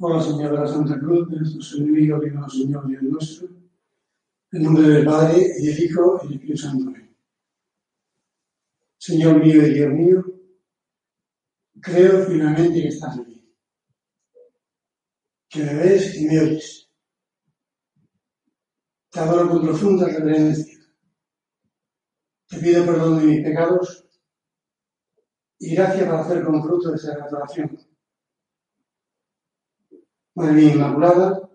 Por la de la Santa Cruz de nuestros enemigos, diga Señor Dios nuestro, en nombre del Padre, y del Hijo, y del Espíritu Santo. Señor mío y Dios mío, creo firmemente que estás aquí, que me ves y me oyes. Te adoro con profunda reverencia. Te pido perdón de mis pecados y gracias por hacer con fruto de esa adoración Madre mía Inmaculada,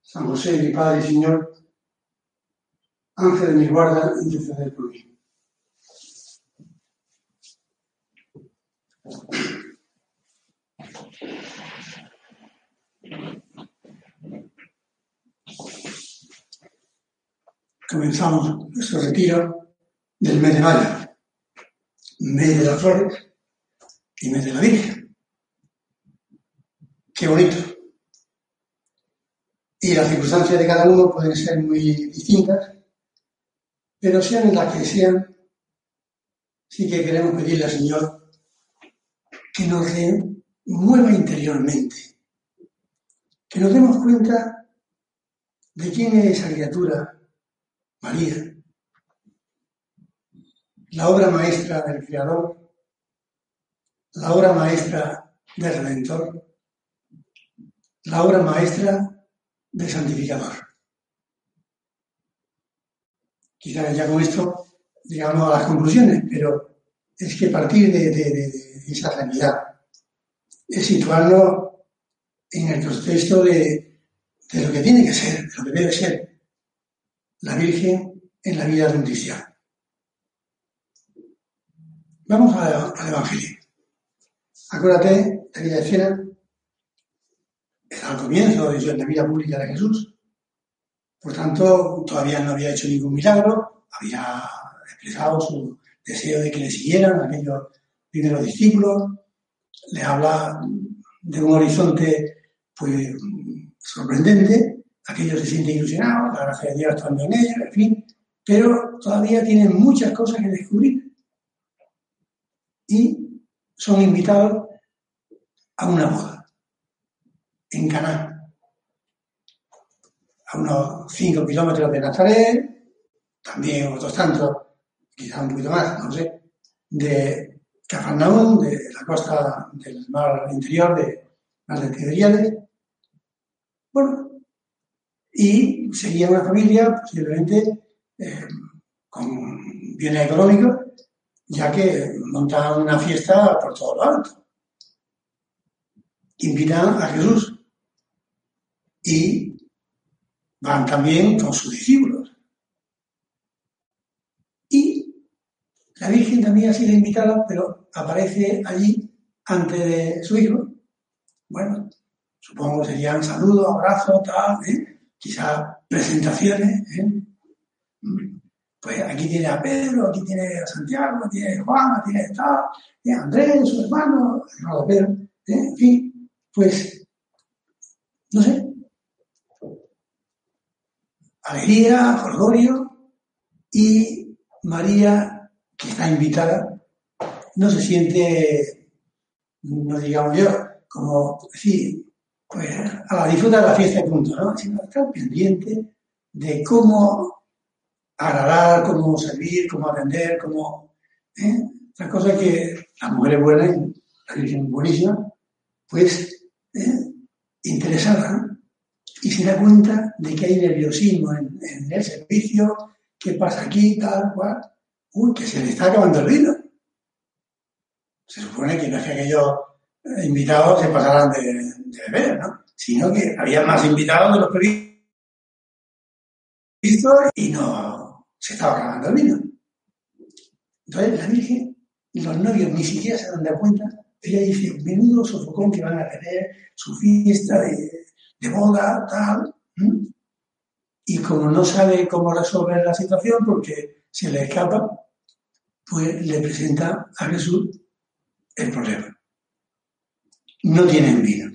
San José, mi Padre y Señor, Ángel de mi guarda, interceder por mí. Comenzamos nuestro retiro del mes de mayo, mes de las flores y mes de la Virgen. Qué bonito. Y las circunstancias de cada uno pueden ser muy distintas, pero sean las que sean, sí que queremos pedirle al Señor que nos mueva interiormente, que nos demos cuenta de quién es esa criatura, María, la obra maestra del Creador, la obra maestra del Redentor, la obra maestra de santificador. Quizás ya con esto llegamos a las conclusiones, pero es que partir de, esa realidad es situarnos en el contexto de, lo que tiene que ser, de lo que debe ser la Virgen en la vida de un cristiano. Vamos al Evangelio. Acuérdate de aquella escena al comienzo de la vida pública de Jesús. Por tanto, todavía no había hecho ningún milagro, había expresado su deseo de que le siguieran aquellos primeros discípulos, le habla de un horizonte pues sorprendente, aquellos se sienten ilusionados, la gracia de Dios estando en ellos, en fin, pero todavía tienen muchas cosas que descubrir. Y son invitados a una boda en Caná, a unos 5 kilómetros de Nazaret, también otros tantos, quizás un poquito más, no sé, de Cafarnaúm, de la costa del mar interior de las de Tiberiades. Bueno, y seguía una familia posiblemente eh, con bienes económicos, ya que montaban una fiesta por todo lo alto. Invitan a Jesús y van también con sus discípulos. Y la Virgen también ha sido invitada, pero aparece allí ante de su hijo. Bueno, supongo que serían saludos, abrazos, tal, ¿eh? quizás presentaciones. ¿eh? Pues aquí tiene a Pedro, aquí tiene a Santiago, aquí tiene a Juan, aquí tiene a tiene a Andrés, su hermano, hermano Pedro, ¿eh? en fin, pues, no sé, alegría, jolgorio, y María, que está invitada, no se siente, no digamos yo, como, sí, pues a la disfruta de la fiesta y punto, ¿no? Sino estar pendiente de cómo agradar, cómo servir, cómo atender, cómo... ¿eh? Estas cosas que las mujeres buenas, la Virgen buenísima, pues ¿eh? interesada, se da cuenta de que hay nerviosismo en, el servicio, qué pasa aquí, tal, cual. Uy, que se le está acabando el vino. Se supone que no es que aquellos invitados se pasaran de, beber, ¿no? Sino que había más invitados de los previstos y no se estaba acabando el vino. Entonces la Virgen, los novios ni siquiera se dan cuenta, ella dice, menudo sofocón que van a tener su fiesta de de boda, tal. Y como no sabe cómo resolver la situación porque se le escapa, pues le presenta a Jesús el problema. No tienen vino.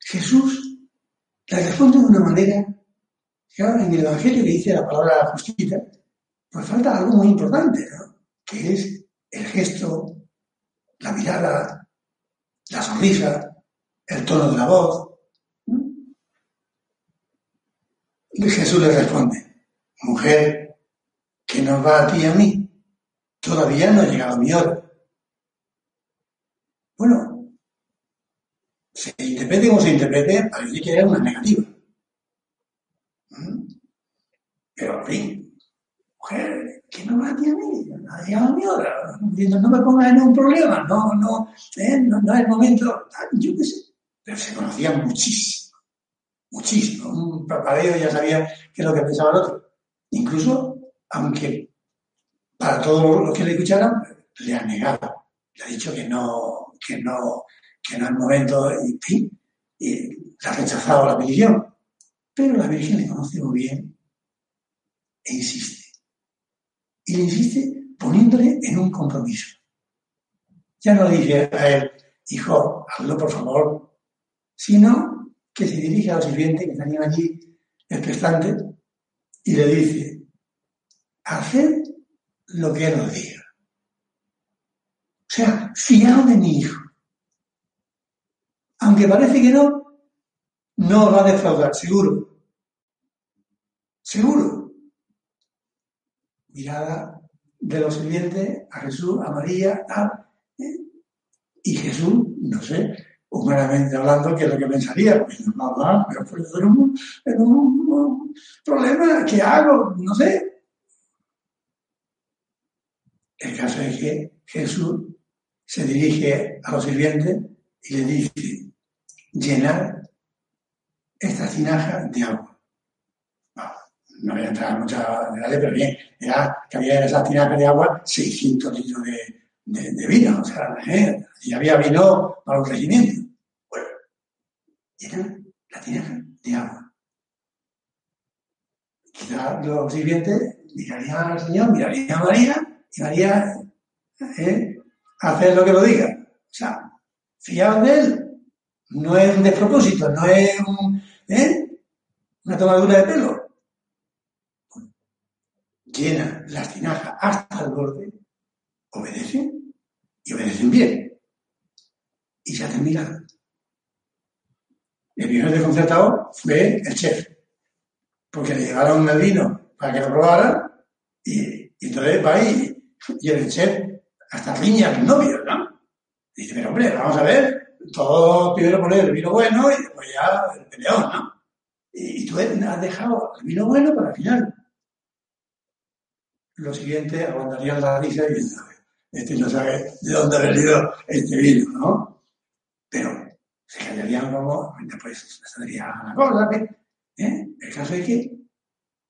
Jesús le responde de una manera, en el Evangelio que dice la palabra justicia, pues falta algo muy importante. Que es el gesto, la mirada, la sonrisa, el tono de la voz. Y Jesús le responde, mujer, que nos va a ti y a mí? Todavía no ha llegado mi hora. Bueno, se interprete como se interprete, parece que era una negativa. ¿Mm? Pero, en fin, mujer, que no va a ti a mí? No ha llegado mi hora. No me pongas en un problema, no, no, ¿eh? no, no, es momento. Yo qué sé. Pero se conocían muchísimo, muchísimo. Un parpadeo ya sabía qué es lo que pensaba el otro. Incluso, aunque para todos los que le escucharan, le ha negado. Le ha dicho que no, que no, que no es momento, y, le ha rechazado la petición. Pero la Virgen le conoce muy bien e insiste. Y le insiste poniéndole en un compromiso. Ya no dice a él, hijo, hazlo por favor, sino que se dirige a los sirvientes que estarían allí expectantes y le dice, haced lo que él os diga. O sea, fiaos de mi hijo. Aunque parece que no, no os va a defraudar, seguro. Seguro. Mirada de los sirvientes a Jesús, a María, a, ¿eh? y Jesús, no sé, humanamente hablando, ¿qué es lo que pensaría? Pues nada, pero pues en un, en un, problema, ¿qué hago? No sé. El caso es que Jesús se dirige a los sirvientes y le dice, llenar esta tinaja de agua. no voy a entrar en muchas detalles, pero bien, era que había en esa tinaja de agua 600 litros de, de, vino, o sea, y había vino para un regimiento. Bueno, era la tinaja de agua. Quizá los sirvientes mirarían al Señor, mirarían a María, y María ¿eh? hacer lo que lo diga. O sea, fiaos de él. No es un despropósito, no es un, ¿eh? una tomadura de pelo. llena las tinajas hasta el borde, obedecen y obedecen bien y se hacen mirar. El primer desconcertado fue el chef, porque le llevaron el vino para que lo probara y, entonces va ahí y el chef hasta riña al novio, ¿no? Y dice, pero hombre, vamos a ver, todo primero poner el vino bueno y después ya el peleón, ¿no? Y, tú has dejado el vino bueno para el final. Lo siguiente, aguantarían la risa y este no sabe de dónde ha venido este vino, ¿no? pero se callarían como, después saldría la cosa. ¿eh? El caso es que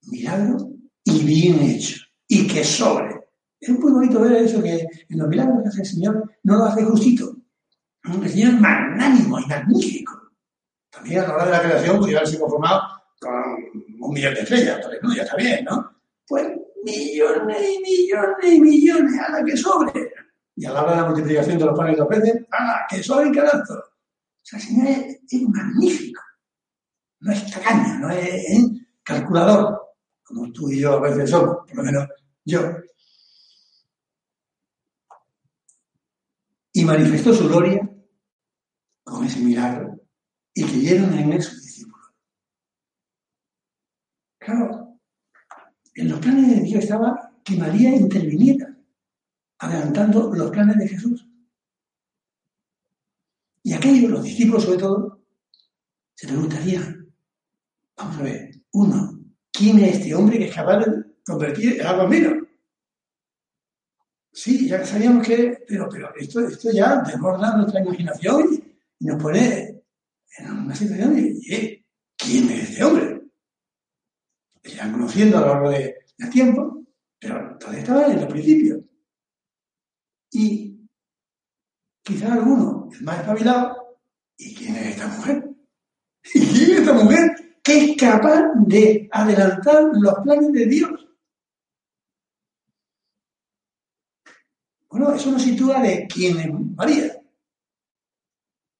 milagro y bien hecho, y que sobre. Es muy bonito ver eso que en los milagros que hace el Señor no lo hace justito. El Señor es magnánimo y magnífico. También a la hora de la creación podría haberse conformado con un millón de estrellas, no, ya está bien, ¿no? Pues millones y millones y millones a la que sobre. Y a la hora de la multiplicación de los panes y los peces, ¡ah! ¡Que soy carazo! O sea, el Señor es, magnífico. No es tacaño, no es, calculador, como tú y yo a veces somos, por lo menos yo. Y manifestó su gloria con ese milagro y creyeron en él sus discípulos. Claro, en los planes de Dios estaba que María interviniera adelantando los planes de Jesús. Y aquellos, los discípulos sobre todo, se preguntarían, vamos a ver, uno, ¿quién es este hombre que es capaz de convertir el agua en vino? Sí, ya sabíamos que, pero, pero esto, esto ya desborda nuestra imaginación y nos pone en una situación de, ¿quién es este hombre? Irán conociendo a lo largo de, del tiempo, pero todavía estaba en los principios. Y quizás alguno, el más espabilado, ¿y quién es esta mujer? ¿Y quién es esta mujer que es capaz de adelantar los planes de Dios? Bueno, eso nos sitúa de quién es María.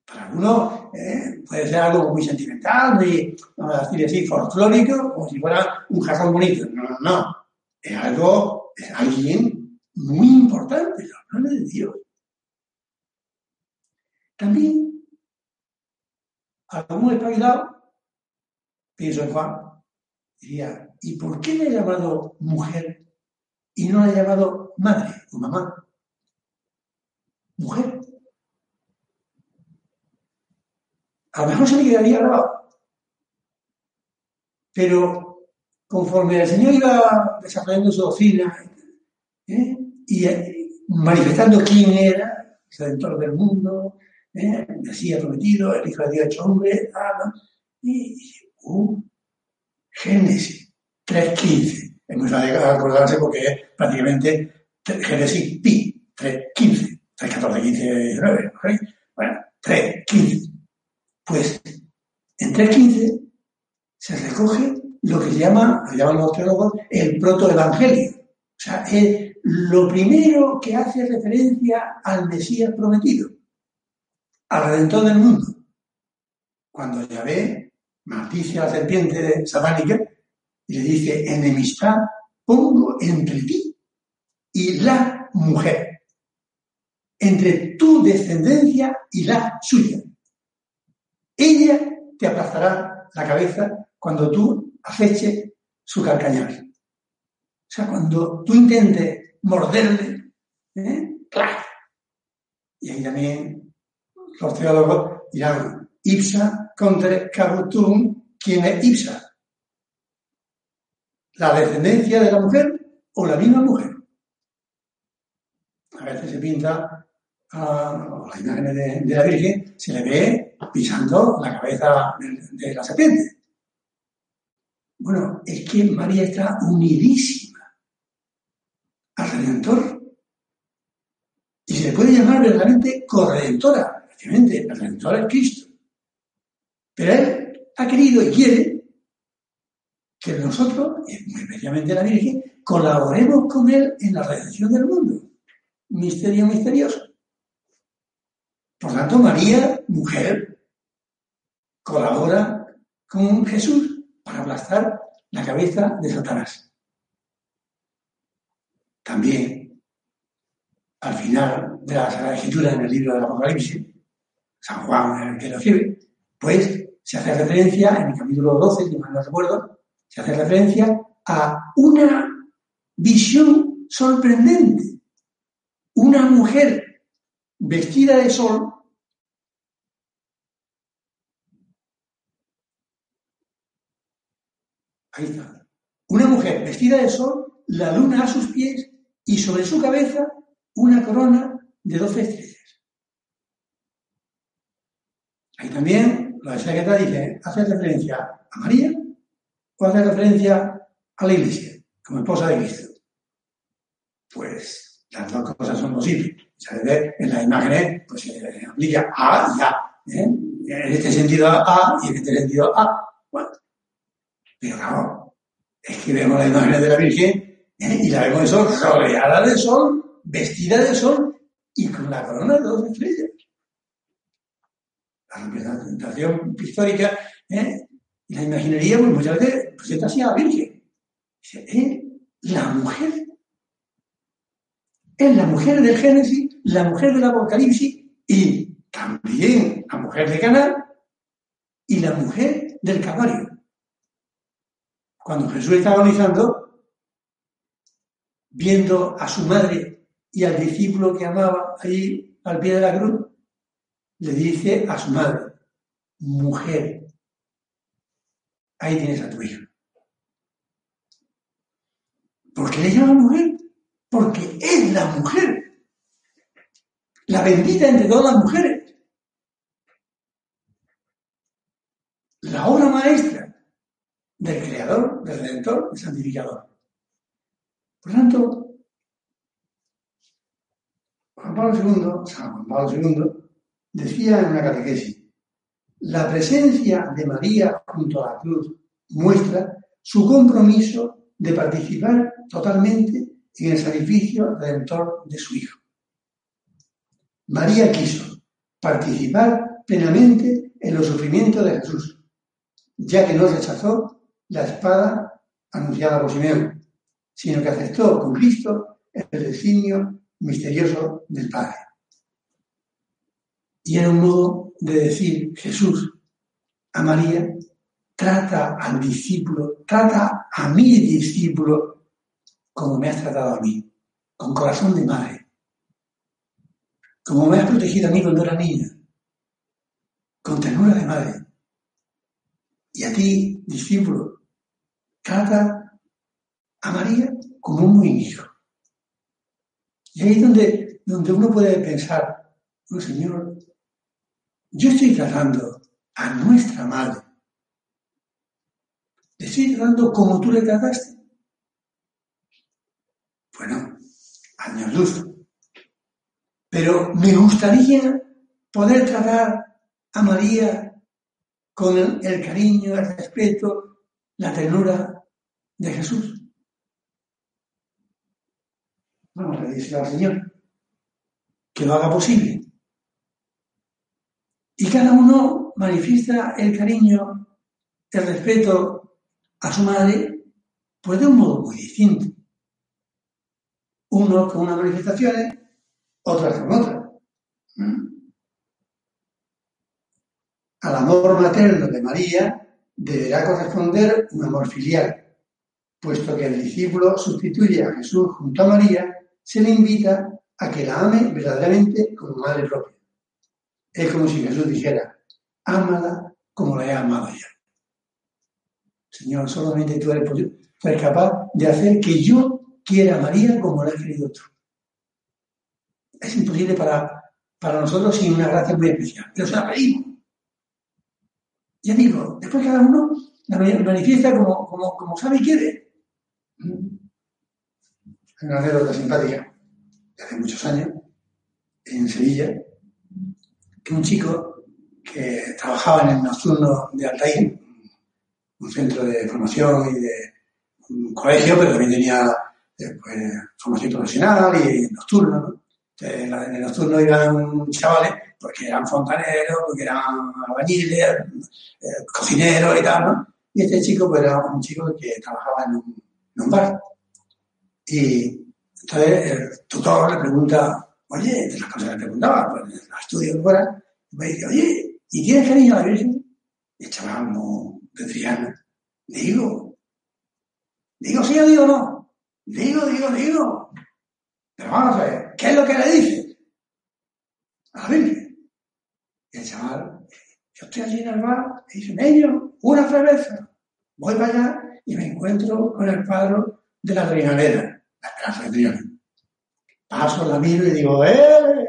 Para algunos eh, puede ser algo muy sentimental, muy, vamos a decir folclórico, como si fuera un jarrón bonito. No, no, no. Es algo, es alguien muy importante, los planes de Dios. También algún espabilado, pienso en Juan, diría, ¿y por qué le ha llamado mujer y no le ha llamado madre o mamá? Mujer. A lo mejor se me quedaría grabado. Pero conforme el Señor iba desarrollando su doctrina ¿eh? y eh, manifestando quién era, el Redentor del mundo, ¿eh? Mesías prometido, el Hijo de Dios hecho hombre, ah, y uh, Génesis 3.15. Es muy fácil acordarse porque es prácticamente Génesis pi, 3.15, 3.14, 15, 19, bueno, 3.15. Pues en 3.15 se recoge lo que llama, lo llaman los teólogos, el protoevangelio. O sea, es lo primero que hace referencia al Mesías prometido, al Redentor del mundo. Cuando Yahvé maldice a la serpiente satánica y le dice, enemistad pongo entre ti y la mujer, entre tu descendencia y la suya. Ella te aplastará la cabeza cuando tú aceche su calcañar. O sea, cuando tú intentes morderle, ¿eh? Y ahí también los teólogos dirán, ipsa contra cabutum, ¿quién es ipsa? ¿La descendencia de la mujer o la misma mujer? A veces se pinta a la imagen de, la Virgen, se le ve pisando la cabeza de la serpiente. Bueno, es que María está unidísima al Redentor. Y se le puede llamar verdaderamente corredentora. Efectivamente, el Redentor es Cristo. Pero Él ha querido y quiere que nosotros, especialmente la Virgen, colaboremos con Él en la redención del mundo. Misterio misterioso. Por tanto, María, mujer, colabora con Jesús para aplastar la cabeza de Satanás. También, al final de la Sagrada Escritura en el libro del Apocalipsis, San Juan el que lo escribe, pues se hace referencia, en el capítulo 12, si mal no recuerdo, se hace referencia a una visión sorprendente. Una mujer vestida de sol Ahí está. Una mujer vestida de sol, la luna a sus pies y sobre su cabeza una corona de doce estrellas. Ahí también la secreta dice, hace referencia a María o hace referencia a la Iglesia como esposa de Cristo. Pues las dos cosas son posibles. Ve en las imágenes, pues se aplica A y A. ¿eh? En este sentido A y en este sentido A. Bueno, pero claro, es que vemos la imagen de la Virgen ¿eh? y la vemos de sol, rodeada de sol, vestida de sol y con la corona de dos estrellas. La representación histórica ¿eh? y la imaginería pues, muchas veces presenta así a la Virgen. ¿eh? La mujer es la mujer del Génesis, la mujer del Apocalipsis y también la mujer de Cana y la mujer del Calvario. Cuando Jesús está agonizando, viendo a su madre y al discípulo que amaba ahí al pie de la cruz, le dice a su madre, mujer, ahí tienes a tu hijo. ¿Por qué le llama mujer? Porque es la mujer, la bendita entre todas las mujeres, la obra maestra del Redentor, Santificador. Por tanto, Juan Pablo II, San Juan Pablo II, decía en una catequesis, la presencia de María junto a la cruz muestra su compromiso de participar totalmente en el sacrificio redentor de su Hijo. María quiso participar plenamente en los sufrimientos de Jesús, ya que no rechazó la espada anunciada por Simeón, sino que aceptó con Cristo el designio misterioso del Padre. Y era un modo de decir, Jesús, a María, trata al discípulo, trata a mi discípulo como me has tratado a mí, con corazón de madre, como me has protegido a mí cuando era niña, con ternura de madre. Y a ti, discípulo, trata a María como un buen hijo. Y ahí es donde, donde uno puede pensar, oh Señor, yo estoy tratando a nuestra madre. ¿Le estoy tratando como tú le trataste? Bueno, años luz. Pero me gustaría poder tratar a María con el, cariño, el respeto, la ternura de Jesús. Vamos a decirle al Señor que lo haga posible. Y cada uno manifiesta el cariño, el respeto a su madre, pues de un modo muy distinto. Uno con unas manifestaciones, otras con otras. ¿Mm? Al amor materno de María deberá corresponder un amor filial, puesto que el discípulo sustituye a Jesús junto a María se le invita a que la ame verdaderamente como madre propia. Es como si Jesús dijera, ámala como la he amado yo. Señor, solamente tú eres, capaz de hacer que yo quiera a María como la he querido tú. Es imposible para, para nosotros sin una gracia muy especial, pero se la pedimos. Ya digo, después cada uno la manifiesta como, sabe y quiere. Una anécdota simpática de hace muchos años en Sevilla, que un chico que trabajaba en el nocturno de Altair, un centro de formación y de un colegio, pero también tenía eh, pues, formación profesional y nocturno. ¿no? En el nocturno iban chavales porque eran fontaneros, porque eran albañiles, eh, cocineros y tal, ¿no? Y este chico pues, era un chico que trabajaba en un, bar. Y entonces el tutor le pregunta, oye, de las cosas que le preguntaba, pues en los estudios fuera, me dice, oye, ¿y tienes cariño a la Virgen? Y el chaval no tendría, digo, digo sí o digo no, digo, digo, digo. Pero vamos a ver, ¿qué es lo que le dice? A la Virgen. Y el chaval, yo estoy allí en el bar, y dice, medio, una cerveza. Voy para allá y me encuentro con el padre de la trinalera la casa de Paso, la miro y digo, ¡eh!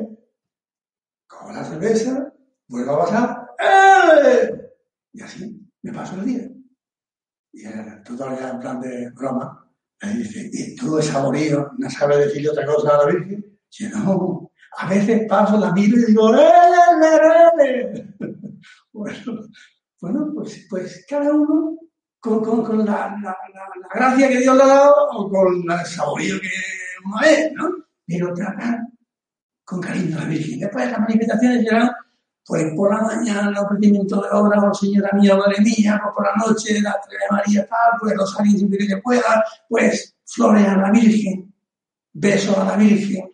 Cojo la cerveza, vuelvo a pasar, ¡eh! Y así me paso el día. Y el tutor ya en plan de broma me dice, ¿y tú es saborío no sabes decirle otra cosa a la Virgen? Y no, a veces paso, la miro y digo, bueno, bueno pues, pues cada uno con, con, con la, la, la, gracia que Dios le ha dado o con el saborío que uno es, ¿no? Pero tratar con cariño a la Virgen. Después las manifestaciones serán, pues por la mañana el ofrecimiento de obra, oh señora mía, madre mía, pues por la noche la de María tal, pues los años que pueda, pues flores a la Virgen, besos a la Virgen,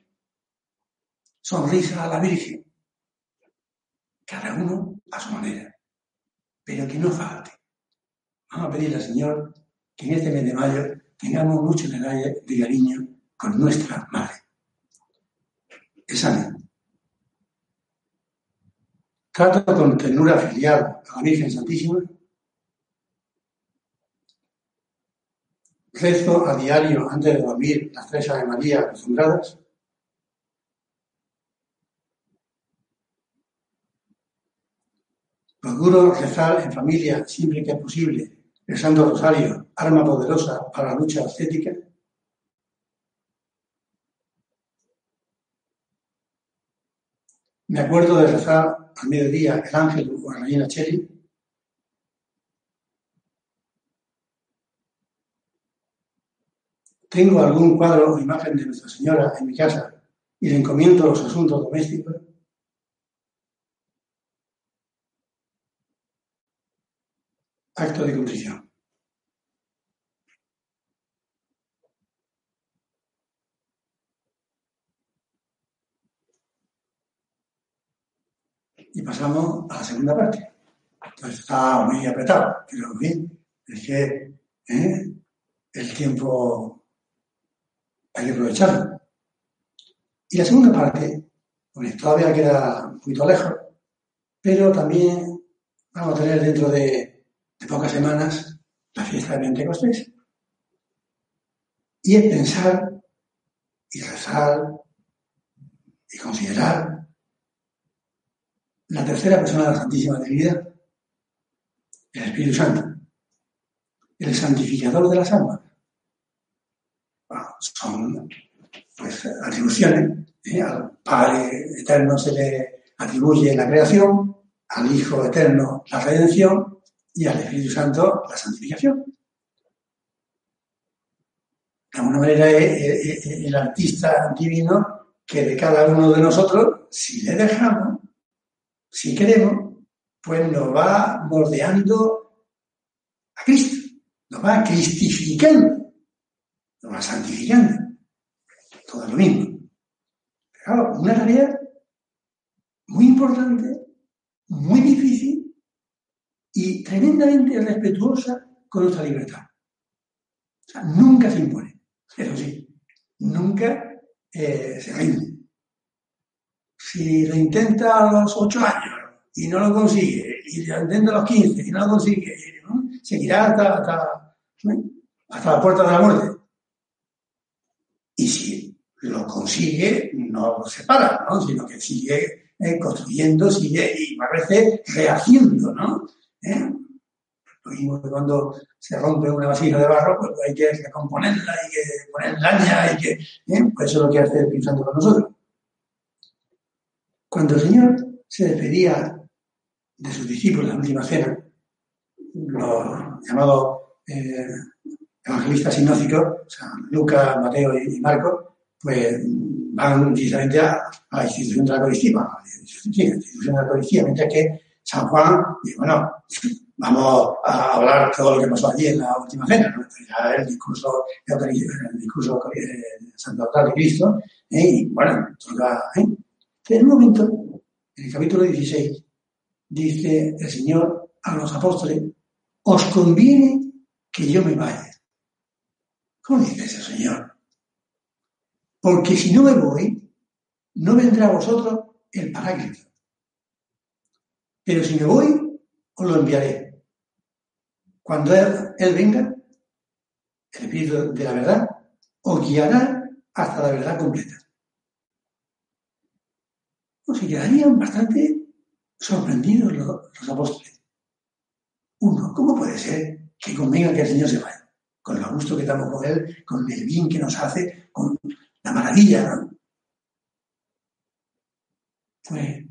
sonrisa a la Virgen. Cada uno a su manera, pero que no falte. Vamos a pedirle al Señor que en este mes de mayo tengamos mucho de cariño con nuestra madre. Examen. Trato con ternura filial a la Virgen Santísima. Rezo a diario antes de dormir las tres Ave María acostumbradas. Procuro rezar en familia siempre que es posible Santo Rosario, arma poderosa para la lucha ascética. Me acuerdo de rezar al mediodía el ángel o la reina Cheli. Tengo algún cuadro o imagen de Nuestra Señora en mi casa y le encomiendo los asuntos domésticos. Acto de contrición. Y pasamos a la segunda parte. pues está muy apretado, pero en es que ¿eh? el tiempo hay que aprovecharlo. Y la segunda parte, todavía queda un poquito lejos, pero también vamos a tener dentro de, de pocas semanas la fiesta de Pentecostés. Y es pensar y rezar y considerar la tercera persona de la Santísima Trinidad, el Espíritu Santo, el santificador de las almas. son pues, atribuciones. ¿eh? Al Padre Eterno se le atribuye la creación, al Hijo Eterno la redención y al Espíritu Santo la santificación. De alguna manera es el artista divino que de cada uno de nosotros, si le dejamos, si queremos, pues nos va moldeando a Cristo, nos va cristificando, nos va santificando. Todo lo mismo. Claro, una tarea muy importante, muy difícil tremendamente respetuosa con nuestra libertad. Nunca se impone. Eso sí, nunca eh, se rinde. Si lo intenta a los ocho años y no lo consigue, y lo intenta a los quince y no lo consigue, seguirá hasta, hasta, la puerta de la muerte. Y si lo consigue, no se para, ¿no? sino que sigue eh, construyendo, sigue y a veces rehaciendo, ¿no? ¿Eh? cuando se rompe una vasija de barro, pues hay que recomponerla, hay que poner laña, hay que... ¿eh? Pues eso es lo que hace el Santo con nosotros. Cuando el Señor se despedía de sus discípulos en la última cena, los llamados eh, evangelistas sinóticos, o sea, Lucas, Mateo y, Marcos, pues van precisamente a, la institución de la Eucaristía, a la institución de la Eucaristía, mientras que San Juan dice, bueno, vamos a hablar todo lo que pasó allí en la última cena, ya el discurso, el discurso de Cristo, ¿eh? y bueno, toca. En un momento, en el capítulo 16, dice el Señor a los apóstoles, os conviene que yo me vaya. ¿Cómo dice ese Señor? Porque si no me voy, no vendrá a vosotros el paráclito. Pero si me voy, os lo enviaré. Cuando él, venga, el Espíritu de la verdad, os guiará hasta la verdad completa. O se quedarían bastante sorprendidos los, apóstoles. Uno, ¿cómo puede ser que convenga que el Señor se vaya? Con lo gusto que estamos con Él, con el bien que nos hace, con la maravilla, ¿no? Pues,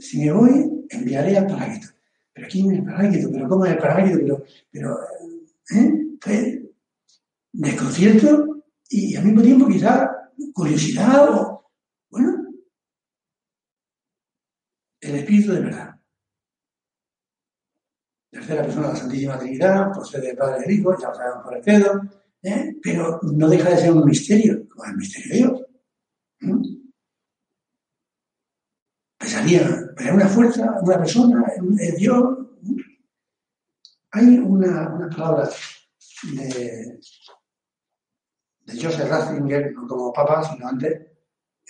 si me voy, enviaré al Paráquito. Pero aquí es el paráquito, pero ¿cómo es el paráquito? Pero, pero ¿eh? desconcierto y al mismo tiempo quizá curiosidad o, bueno, el Espíritu de verdad. Tercera persona de la Santísima Trinidad, procede del Padre del Hijo, ya lo sabemos por el credo, ¿eh? pero no deja de ser un misterio, como el misterio de Dios. ¿eh? Pensaría, pero una fuerza, una persona, Dios. Hay una, una palabra de, de Joseph Ratzinger, no como papa, sino antes,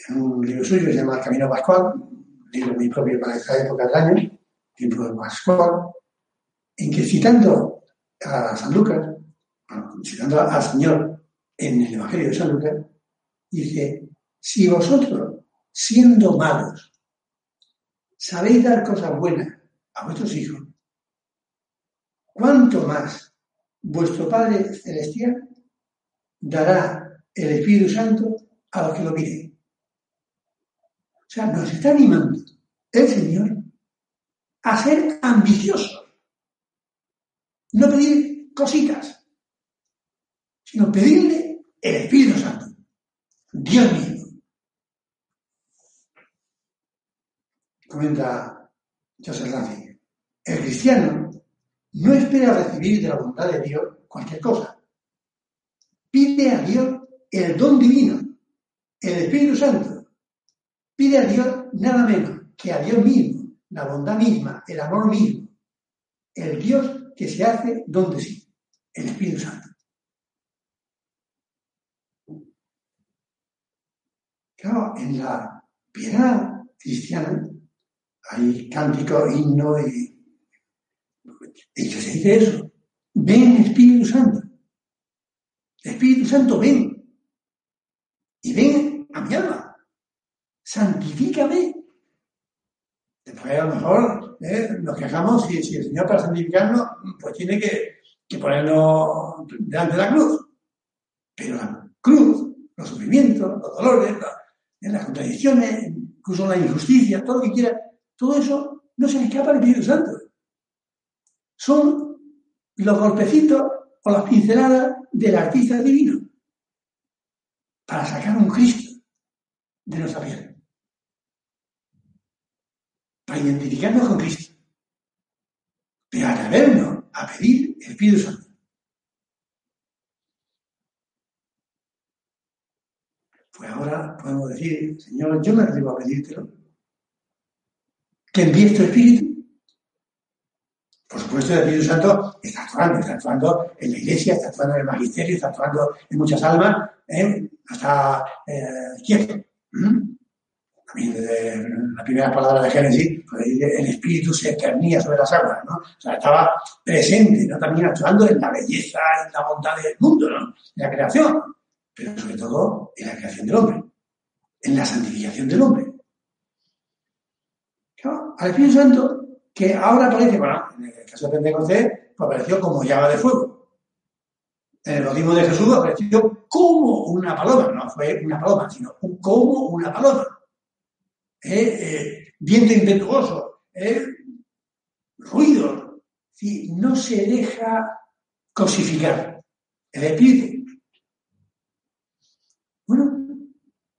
en un libro suyo que se llama Camino Pascual, un libro muy propio para esta época del año, tiempo de Pascual, en que citando a San Lucas, citando al Señor en el Evangelio de San Lucas, dice, si vosotros, siendo malos, sabéis dar cosas buenas a vuestros hijos, ¿cuánto más vuestro Padre Celestial dará el Espíritu Santo a los que lo piden? O sea, nos está animando el Señor a ser ambiciosos. No pedir cositas, sino pedirle el Espíritu Santo. Dios mío. Comenta Joseph Ratzinger, el cristiano no espera recibir de la bondad de Dios cualquier cosa. Pide a Dios el don divino, el Espíritu Santo. Pide a Dios nada menos que a Dios mismo, la bondad misma, el amor mismo, el Dios que se hace donde sí, el Espíritu Santo. Claro, en la piedad cristiana hay cántico, himno y hecho se dice eso. Ven Espíritu Santo. Espíritu Santo, ven. Y ven a mi alma. Santifícame. Después a lo mejor ¿eh? nos quejamos si, si, el Señor para santificarnos, pues tiene que, que ponernos delante de la cruz. Pero la cruz, los sufrimientos, los dolores, las contradicciones, incluso la injusticia, todo lo que quiera, todo eso no se le escapa al Espíritu Santo. Son los golpecitos o las pinceladas del artista divino para sacar un Cristo de nuestra piel. Para identificarnos con Cristo. Pero atrevernos a pedir el Espíritu Santo. Pues ahora podemos decir, Señor, yo me atrevo a pedírtelo. Que tu Espíritu. Por supuesto, el Espíritu Santo está actuando, está actuando en la iglesia, está actuando en el magisterio, está actuando en muchas almas, ¿eh? hasta eh, quieto. ¿Mm? También desde la primera palabra de Génesis, pues, el Espíritu se eternía sobre las aguas, ¿no? O sea, estaba presente. También actuando en la belleza, en la bondad del mundo, ¿no? En la creación pero sobre todo en la creación del hombre, en la santificación del hombre. Al Espíritu Santo, que ahora aparece, bueno, en el caso de Pentecostés, pues apareció como llama de fuego. En el bautismo de Jesús apareció como una paloma, no fue una paloma, sino como una paloma. Eh, viento impetuoso, ruido. Si no se deja cosificar. El Espíritu bueno,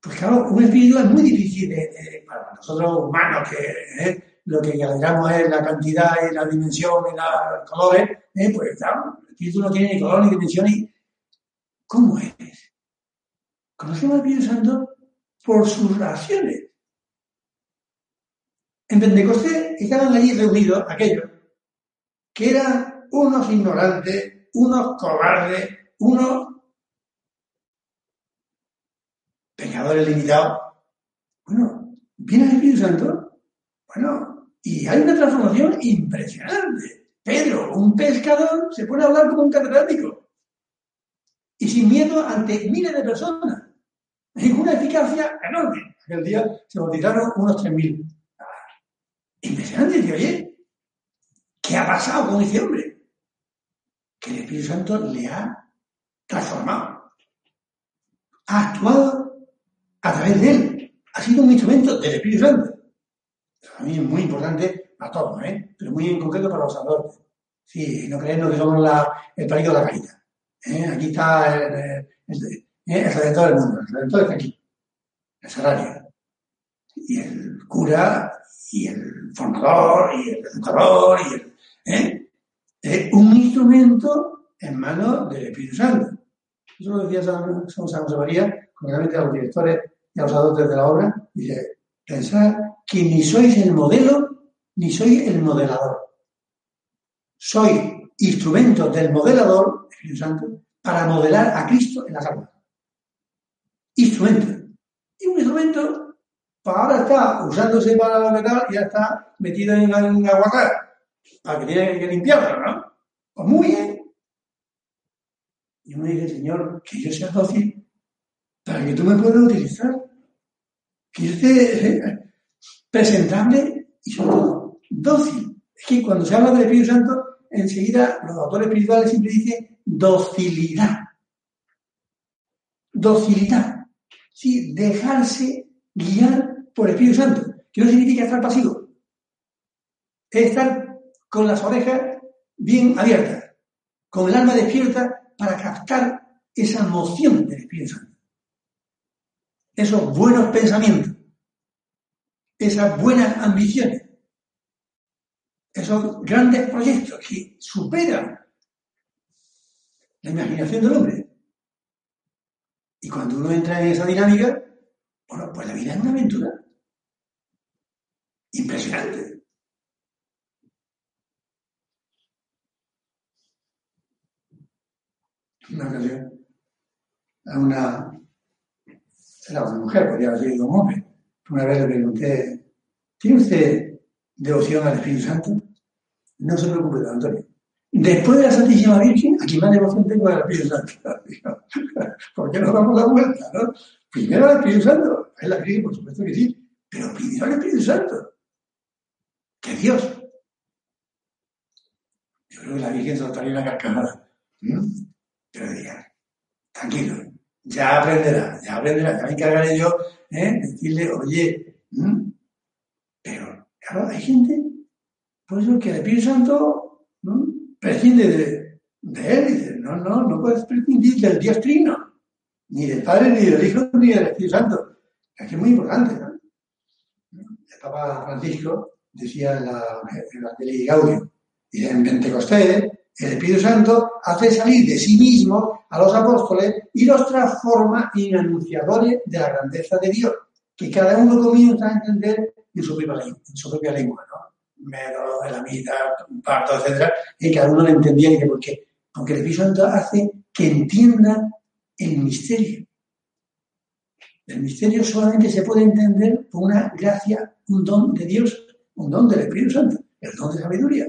pues claro, un espíritu es muy difícil para nosotros humanos, que ¿eh? Lo que calculamos es la cantidad y la dimensión y los colores, ¿eh? pues claro, el espíritu no tiene ni color ni dimensión. ¿Cómo es? Conocemos al Espíritu Santo por sus raciones. En Pentecostés estaban allí reunidos aquellos que eran unos ignorantes, unos cobardes, unos pecadores limitados. Bueno, viene el Espíritu Santo. Bueno, y hay una transformación impresionante. Pedro, un pescador, se pone a hablar como un catedrático. Y sin miedo ante miles de personas. En una eficacia enorme. Aquel día se bautizaron unos 3.000. Impresionante, tío, oye. ¿Qué ha pasado con ese hombre? Que el Espíritu Santo le ha transformado. Ha actuado a través de él. Ha sido un instrumento del Espíritu Santo. A mí es muy importante para todos, ¿eh? pero muy en concreto para los sacerdotes. Sí, no creemos que somos la, el palito de la carita. ¿eh? Aquí está el, el, el, redentor del mundo. El redentor está aquí, el salario. Y el cura, y el formador, y el educador, y el. ¿eh? Es un instrumento en manos del Espíritu Santo. Eso lo decía San, José María concretamente a los directores y a los adultos de la obra, dice, pensad que ni sois el modelo ni soy el modelador. Soy instrumento del modelador, Espíritu Santo, para modelar a Cristo en la carne. Instrumento. Y un instrumento, pues ahora está usándose para lo que tal, ya está metido en un aguacate, para que tiene que limpiarlo, ¿no? Pues muy bien. Y uno dice, Señor, que yo sea dócil para que tú me puedas utilizar. Que esté eh, presentable y sobre todo dócil. Es que cuando se habla del Espíritu Santo, enseguida los autores espirituales siempre dicen docilidad. Docilidad. Sí, dejarse guiar por el Espíritu Santo. Que no significa estar pasivo. Es estar con las orejas bien abiertas, con el alma despierta para captar esa moción del Espíritu Santo esos buenos pensamientos, esas buenas ambiciones, esos grandes proyectos que superan la imaginación del hombre. Y cuando uno entra en esa dinámica, bueno, pues la vida es una aventura impresionante. Una ocasión, a una era una mujer, podría haber sido un hombre. Una vez le pregunté, ¿tiene usted devoción al Espíritu Santo? No se preocupe, don Antonio. Después de la Santísima Virgen, aquí más devoción tengo al Espíritu Santo. ¿Por qué nos damos la vuelta? ¿no? Primero al Espíritu Santo. Es la Virgen, por supuesto que sí. Pero primero al Espíritu Santo. Que Dios. Yo creo que la Virgen soltaría una carcajada. Pero diría, tranquilo, ya aprenderá, ya aprenderá, ya me encargaré yo, ¿eh? decirle, oye, pero claro, hay gente, pues lo que el Espíritu Santo ¿no? prescinde de, él, dice, no, no, no puedes prescindir del Dios Trino, ni del Padre, ni del Hijo, ni del Espíritu Santo. Que es muy importante, ¿no? El Papa Francisco decía en la Evangelii Gaudium, y en Pentecostés, el Espíritu Santo hace salir de sí mismo a los apóstoles y los transforma en anunciadores de la grandeza de Dios, que cada uno comienza a entender en su propia en su propia lengua ¿no? Mero, elamita, parto, etc. Y cada uno lo entendía. Y ¿por qué? Porque el Espíritu Santo hace que entienda el misterio. El misterio solamente se puede entender por una gracia, un don de Dios, un don del Espíritu Santo, el don de sabiduría.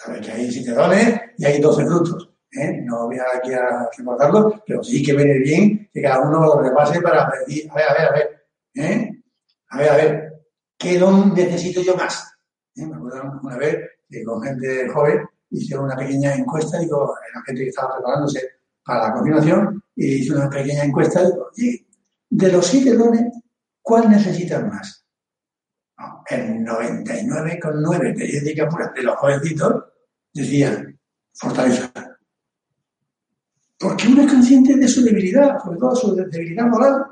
Sabe que hay siete dones y hay doce frutos. ¿eh? No voy aquí a recordarlo, pero sí que viene bien que cada uno lo repase para decir, a ver, a ver, a ver, ¿eh? a ver, a ver, ¿qué don necesito yo más? ¿Eh? Me acuerdo una vez que con gente joven hice una pequeña encuesta, digo, la gente que estaba preparándose para la continuación, y hice una pequeña encuesta, digo, oye, de los siete dones, ¿cuál necesitas más? El 99,9 de ética pura de los jovencitos decían fortaleza. Porque uno es consciente de su debilidad, sobre todo su debilidad moral.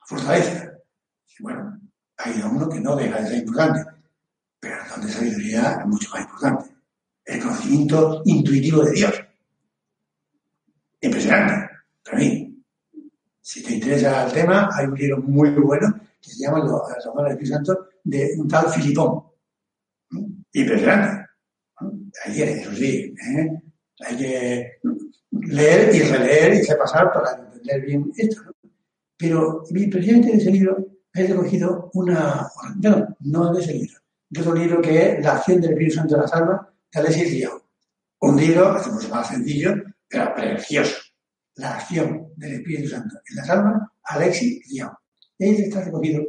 Fortaleza. Bueno, hay uno que no deja de ser importante, pero el don de es mucho más importante. El conocimiento intuitivo de Dios. Impresionante. Para mí, si te interesa el tema, hay un libro muy bueno que se llama los del Espíritu Santo de un tal Filipón. Impresionante. Hay que, eso sí, ¿eh? hay que leer y releer y repasar para entender bien esto. Pero presidente de ese libro he recogido una, bueno, no de ese libro, de otro libro que es La acción del Espíritu Santo en las almas de Alexis Diao. Un libro, mucho más sencillo, pero precioso. La acción del Espíritu Santo en las almas, Alexis Diao. Ahí está recogido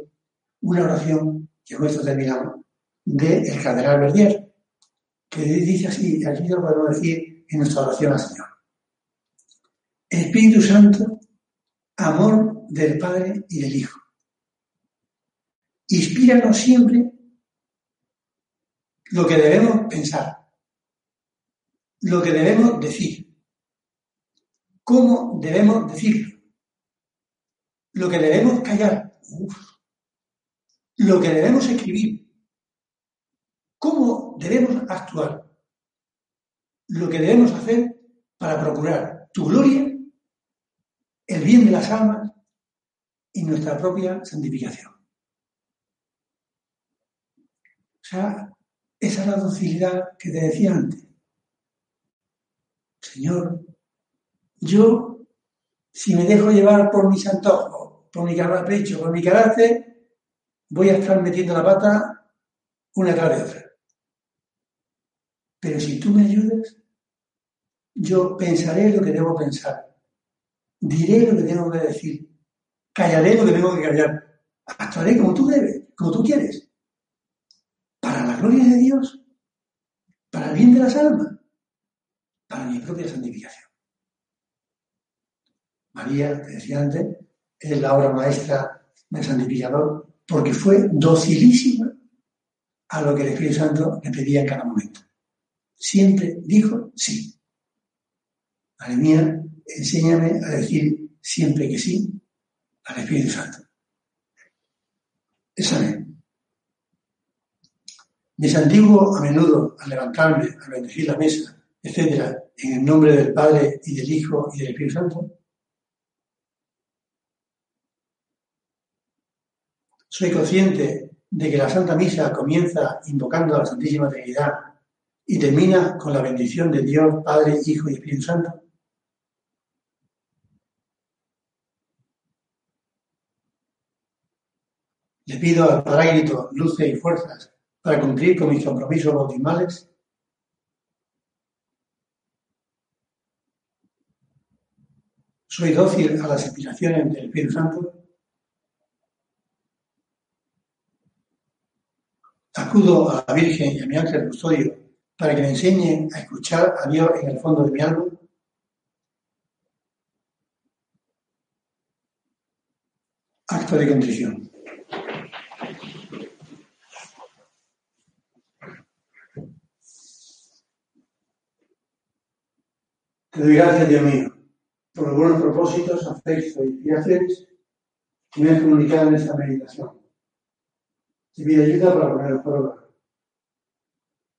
una oración que con esto terminamos, del el cardenal Verdier, que dice así, aquí lo podemos decir en nuestra oración al Señor. Espíritu Santo, amor del Padre y del Hijo. Inspíranos siempre lo que debemos pensar, lo que debemos decir, cómo debemos decirlo, lo que debemos callar, lo que debemos escribir, cómo debemos actuar, lo que debemos hacer para procurar tu gloria, el bien de las almas y nuestra propia santificación. O sea, esa es la docilidad que te decía antes. Señor, yo, si me dejo llevar por mis antojos, por mi capricho, por mi carácter, voy a estar metiendo la pata una tras de otra. Pero si tú me ayudas, yo pensaré lo que debo pensar, diré lo que tengo que decir, callaré lo que tengo que callar, actuaré como tú debes, como tú quieres, para la gloria de Dios, para el bien de las almas, para mi propia santificación. María, te decía antes, es la obra maestra del santificador, porque fue docilísima a lo que el Espíritu Santo le pedía en cada momento. Siempre dijo sí. Madre mía, enséñame a decir siempre que sí al Espíritu Santo. Esa es. Me santiguo a menudo al levantarme, a bendecir la mesa, etcétera, en el nombre del Padre y del Hijo y del Espíritu Santo. Soy consciente de que la Santa Misa comienza invocando a la Santísima Trinidad y termina con la bendición de Dios, Padre, Hijo y Espíritu Santo. Le pido al Parágrito luces y fuerzas para cumplir con mis compromisos bautismales. Soy dócil a las inspiraciones del Espíritu Santo. Acudo a la Virgen y a mi ángel custodio para que me enseñe a escuchar a Dios en el fondo de mi alma. Acto de contrición. Te doy gracias, Dios mío, por los buenos propósitos, afectos y inspiraciones que me has comunicado en esta meditación. Te pido ayuda para poner por obra.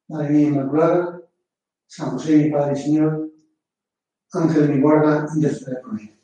Madre mía Inmaculada, San José, mi Padre y Señor, Ángel de mi guarda, intercede por mí.